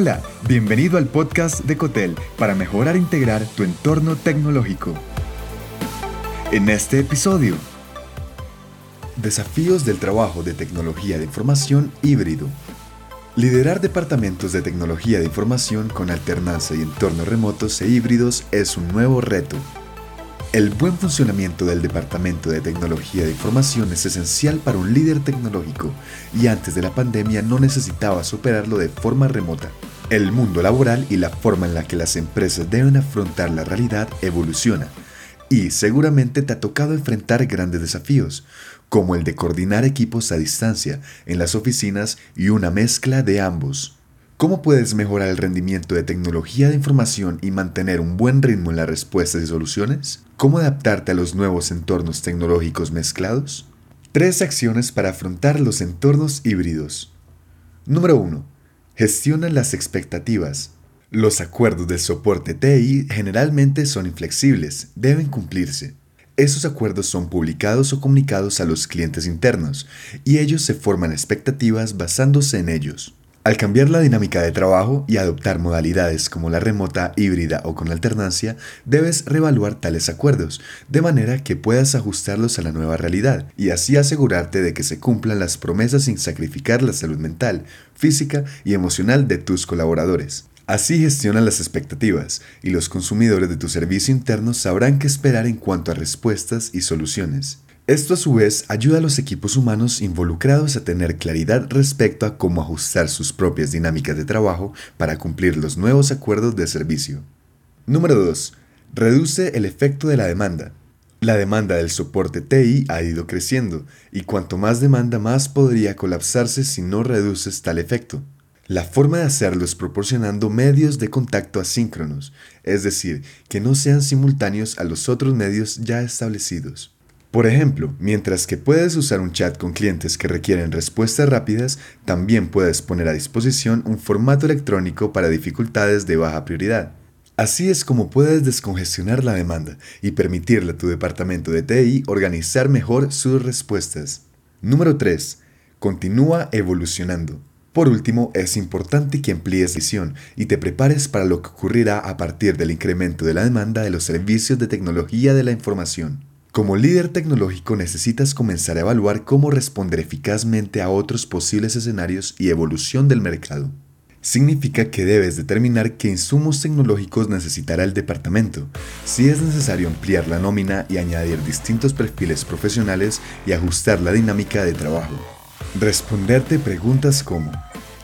Hola, bienvenido al podcast de Cotel para mejorar e integrar tu entorno tecnológico. En este episodio, desafíos del trabajo de tecnología de información híbrido. Liderar departamentos de tecnología de información con alternancia y entornos remotos e híbridos es un nuevo reto. El buen funcionamiento del Departamento de Tecnología de Información es esencial para un líder tecnológico y antes de la pandemia no necesitaba superarlo de forma remota. El mundo laboral y la forma en la que las empresas deben afrontar la realidad evoluciona y seguramente te ha tocado enfrentar grandes desafíos, como el de coordinar equipos a distancia en las oficinas y una mezcla de ambos. ¿Cómo puedes mejorar el rendimiento de tecnología de información y mantener un buen ritmo en las respuestas y soluciones? ¿Cómo adaptarte a los nuevos entornos tecnológicos mezclados? Tres acciones para afrontar los entornos híbridos. Número 1. Gestiona las expectativas. Los acuerdos de soporte TI generalmente son inflexibles, deben cumplirse. Esos acuerdos son publicados o comunicados a los clientes internos, y ellos se forman expectativas basándose en ellos. Al cambiar la dinámica de trabajo y adoptar modalidades como la remota, híbrida o con alternancia, debes reevaluar tales acuerdos, de manera que puedas ajustarlos a la nueva realidad y así asegurarte de que se cumplan las promesas sin sacrificar la salud mental, física y emocional de tus colaboradores. Así gestiona las expectativas y los consumidores de tu servicio interno sabrán qué esperar en cuanto a respuestas y soluciones. Esto a su vez ayuda a los equipos humanos involucrados a tener claridad respecto a cómo ajustar sus propias dinámicas de trabajo para cumplir los nuevos acuerdos de servicio. Número 2. Reduce el efecto de la demanda. La demanda del soporte TI ha ido creciendo y cuanto más demanda más podría colapsarse si no reduces tal efecto. La forma de hacerlo es proporcionando medios de contacto asíncronos, es decir, que no sean simultáneos a los otros medios ya establecidos. Por ejemplo, mientras que puedes usar un chat con clientes que requieren respuestas rápidas, también puedes poner a disposición un formato electrónico para dificultades de baja prioridad. Así es como puedes descongestionar la demanda y permitirle a tu departamento de TI organizar mejor sus respuestas. Número 3. Continúa evolucionando. Por último, es importante que amplíes visión y te prepares para lo que ocurrirá a partir del incremento de la demanda de los servicios de tecnología de la información. Como líder tecnológico necesitas comenzar a evaluar cómo responder eficazmente a otros posibles escenarios y evolución del mercado. Significa que debes determinar qué insumos tecnológicos necesitará el departamento, si es necesario ampliar la nómina y añadir distintos perfiles profesionales y ajustar la dinámica de trabajo. Responderte preguntas como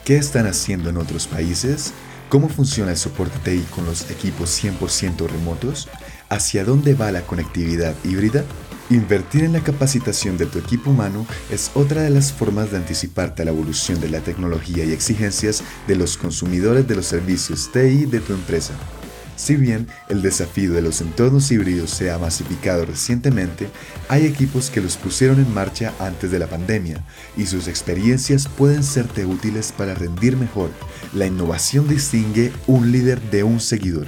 ¿qué están haciendo en otros países? ¿Cómo funciona el soporte TI con los equipos 100% remotos? ¿Hacia dónde va la conectividad híbrida? Invertir en la capacitación de tu equipo humano es otra de las formas de anticiparte a la evolución de la tecnología y exigencias de los consumidores de los servicios TI de tu empresa. Si bien el desafío de los entornos híbridos se ha masificado recientemente, hay equipos que los pusieron en marcha antes de la pandemia y sus experiencias pueden serte útiles para rendir mejor. La innovación distingue un líder de un seguidor.